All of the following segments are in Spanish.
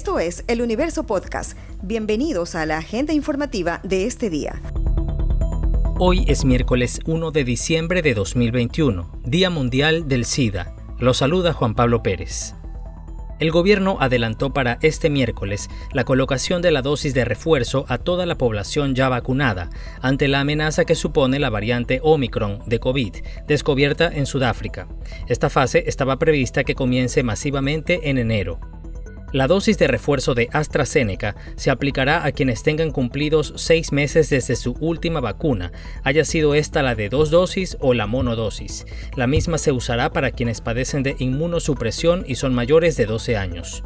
Esto es El Universo Podcast. Bienvenidos a la agenda informativa de este día. Hoy es miércoles 1 de diciembre de 2021, Día Mundial del SIDA. Lo saluda Juan Pablo Pérez. El gobierno adelantó para este miércoles la colocación de la dosis de refuerzo a toda la población ya vacunada ante la amenaza que supone la variante Omicron de COVID descubierta en Sudáfrica. Esta fase estaba prevista que comience masivamente en enero. La dosis de refuerzo de AstraZeneca se aplicará a quienes tengan cumplidos seis meses desde su última vacuna, haya sido esta la de dos dosis o la monodosis. La misma se usará para quienes padecen de inmunosupresión y son mayores de 12 años.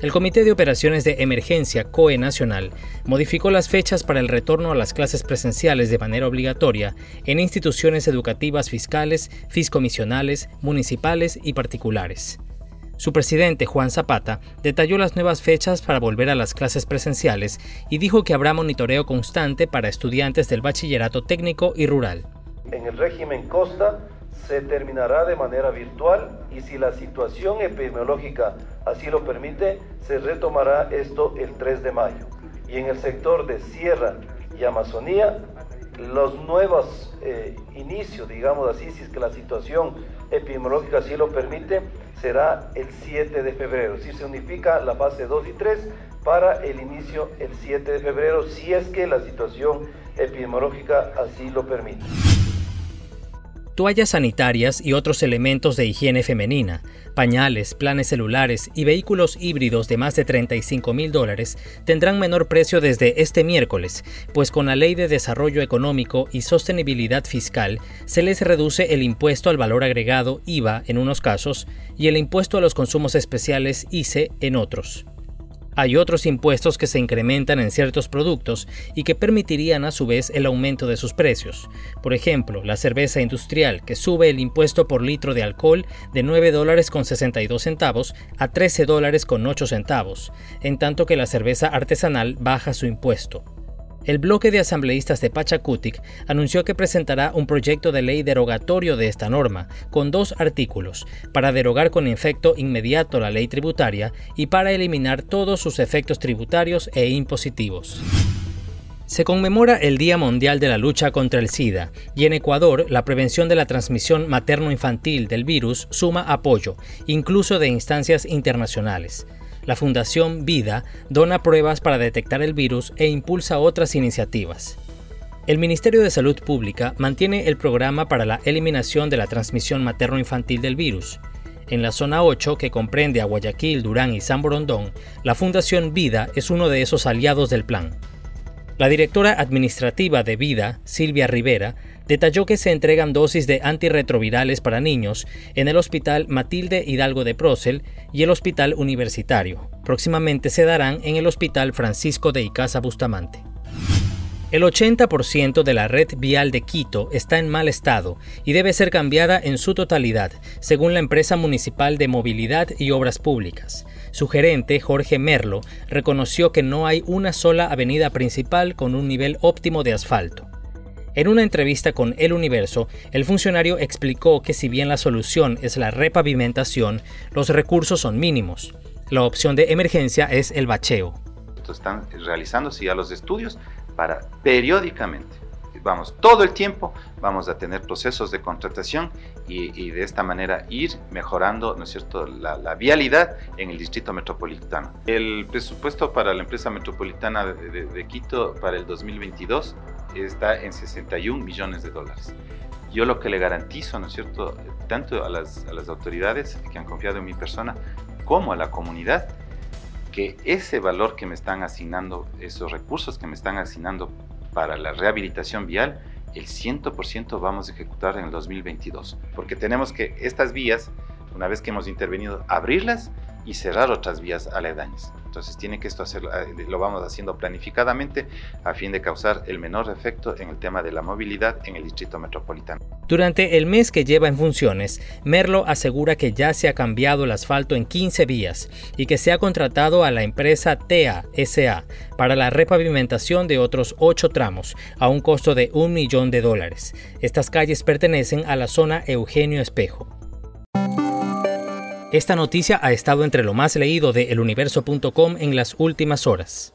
El Comité de Operaciones de Emergencia COE Nacional modificó las fechas para el retorno a las clases presenciales de manera obligatoria en instituciones educativas fiscales, fiscomisionales, municipales y particulares. Su presidente, Juan Zapata, detalló las nuevas fechas para volver a las clases presenciales y dijo que habrá monitoreo constante para estudiantes del bachillerato técnico y rural. En el régimen Costa se terminará de manera virtual y si la situación epidemiológica así lo permite, se retomará esto el 3 de mayo. Y en el sector de Sierra y Amazonía los nuevos eh, inicios, digamos así, si es que la situación epidemiológica así lo permite, será el 7 de febrero. Si se unifica la fase 2 y 3 para el inicio el 7 de febrero, si es que la situación epidemiológica así lo permite toallas sanitarias y otros elementos de higiene femenina, pañales, planes celulares y vehículos híbridos de más de 35 mil dólares tendrán menor precio desde este miércoles, pues con la Ley de Desarrollo Económico y Sostenibilidad Fiscal se les reduce el impuesto al valor agregado IVA en unos casos y el impuesto a los consumos especiales ICE en otros. Hay otros impuestos que se incrementan en ciertos productos y que permitirían a su vez el aumento de sus precios. Por ejemplo, la cerveza industrial, que sube el impuesto por litro de alcohol de 9 dólares con 62 centavos a 13 dólares con 8 centavos, en tanto que la cerveza artesanal baja su impuesto el bloque de asambleístas de Pachacutic anunció que presentará un proyecto de ley derogatorio de esta norma, con dos artículos, para derogar con efecto inmediato la ley tributaria y para eliminar todos sus efectos tributarios e impositivos. Se conmemora el Día Mundial de la Lucha contra el SIDA y en Ecuador la prevención de la transmisión materno-infantil del virus suma apoyo, incluso de instancias internacionales la Fundación Vida dona pruebas para detectar el virus e impulsa otras iniciativas. El Ministerio de Salud Pública mantiene el programa para la eliminación de la transmisión materno-infantil del virus. En la zona 8, que comprende a Guayaquil, Durán y San Borondón, la Fundación Vida es uno de esos aliados del plan. La directora administrativa de Vida, Silvia Rivera, detalló que se entregan dosis de antirretrovirales para niños en el Hospital Matilde Hidalgo de Procel y el Hospital Universitario. Próximamente se darán en el Hospital Francisco de Icaza Bustamante. El 80% de la red vial de Quito está en mal estado y debe ser cambiada en su totalidad, según la empresa municipal de movilidad y obras públicas. Su gerente, Jorge Merlo, reconoció que no hay una sola avenida principal con un nivel óptimo de asfalto. En una entrevista con El Universo, el funcionario explicó que si bien la solución es la repavimentación, los recursos son mínimos. La opción de emergencia es el bacheo. Están realizándose ya los estudios para periódicamente, vamos, todo el tiempo vamos a tener procesos de contratación y, de esta manera ir mejorando, ¿no es cierto?, la, vialidad en el distrito metropolitano. El presupuesto para la empresa metropolitana de Quito para el 2022 está en 61 millones de dólares. Yo lo que le garantizo, ¿no es cierto?, tanto a las, a las autoridades que han confiado en mi persona como a la comunidad, que ese valor que me están asignando, esos recursos que me están asignando para la rehabilitación vial, el 100% vamos a ejecutar en el 2022. Porque tenemos que estas vías, una vez que hemos intervenido, abrirlas y cerrar otras vías aledañas. Entonces tiene que esto hacerlo, eh, lo vamos haciendo planificadamente a fin de causar el menor efecto en el tema de la movilidad en el distrito metropolitano. Durante el mes que lleva en funciones, Merlo asegura que ya se ha cambiado el asfalto en 15 vías y que se ha contratado a la empresa TEA SA para la repavimentación de otros 8 tramos a un costo de un millón de dólares. Estas calles pertenecen a la zona Eugenio Espejo. Esta noticia ha estado entre lo más leído de eluniverso.com en las últimas horas.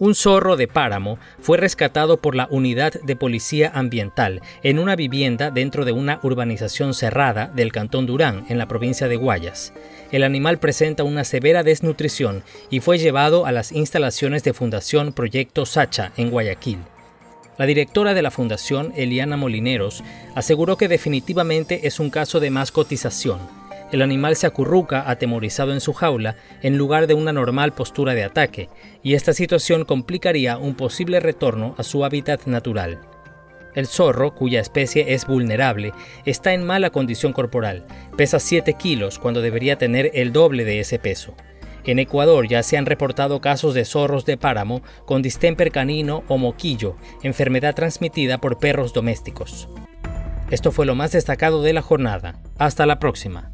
Un zorro de páramo fue rescatado por la unidad de policía ambiental en una vivienda dentro de una urbanización cerrada del Cantón Durán, en la provincia de Guayas. El animal presenta una severa desnutrición y fue llevado a las instalaciones de Fundación Proyecto Sacha en Guayaquil. La directora de la fundación, Eliana Molineros, aseguró que definitivamente es un caso de mascotización el animal se acurruca atemorizado en su jaula en lugar de una normal postura de ataque, y esta situación complicaría un posible retorno a su hábitat natural. El zorro, cuya especie es vulnerable, está en mala condición corporal, pesa 7 kilos cuando debería tener el doble de ese peso. En Ecuador ya se han reportado casos de zorros de páramo con distemper canino o moquillo, enfermedad transmitida por perros domésticos. Esto fue lo más destacado de la jornada. Hasta la próxima.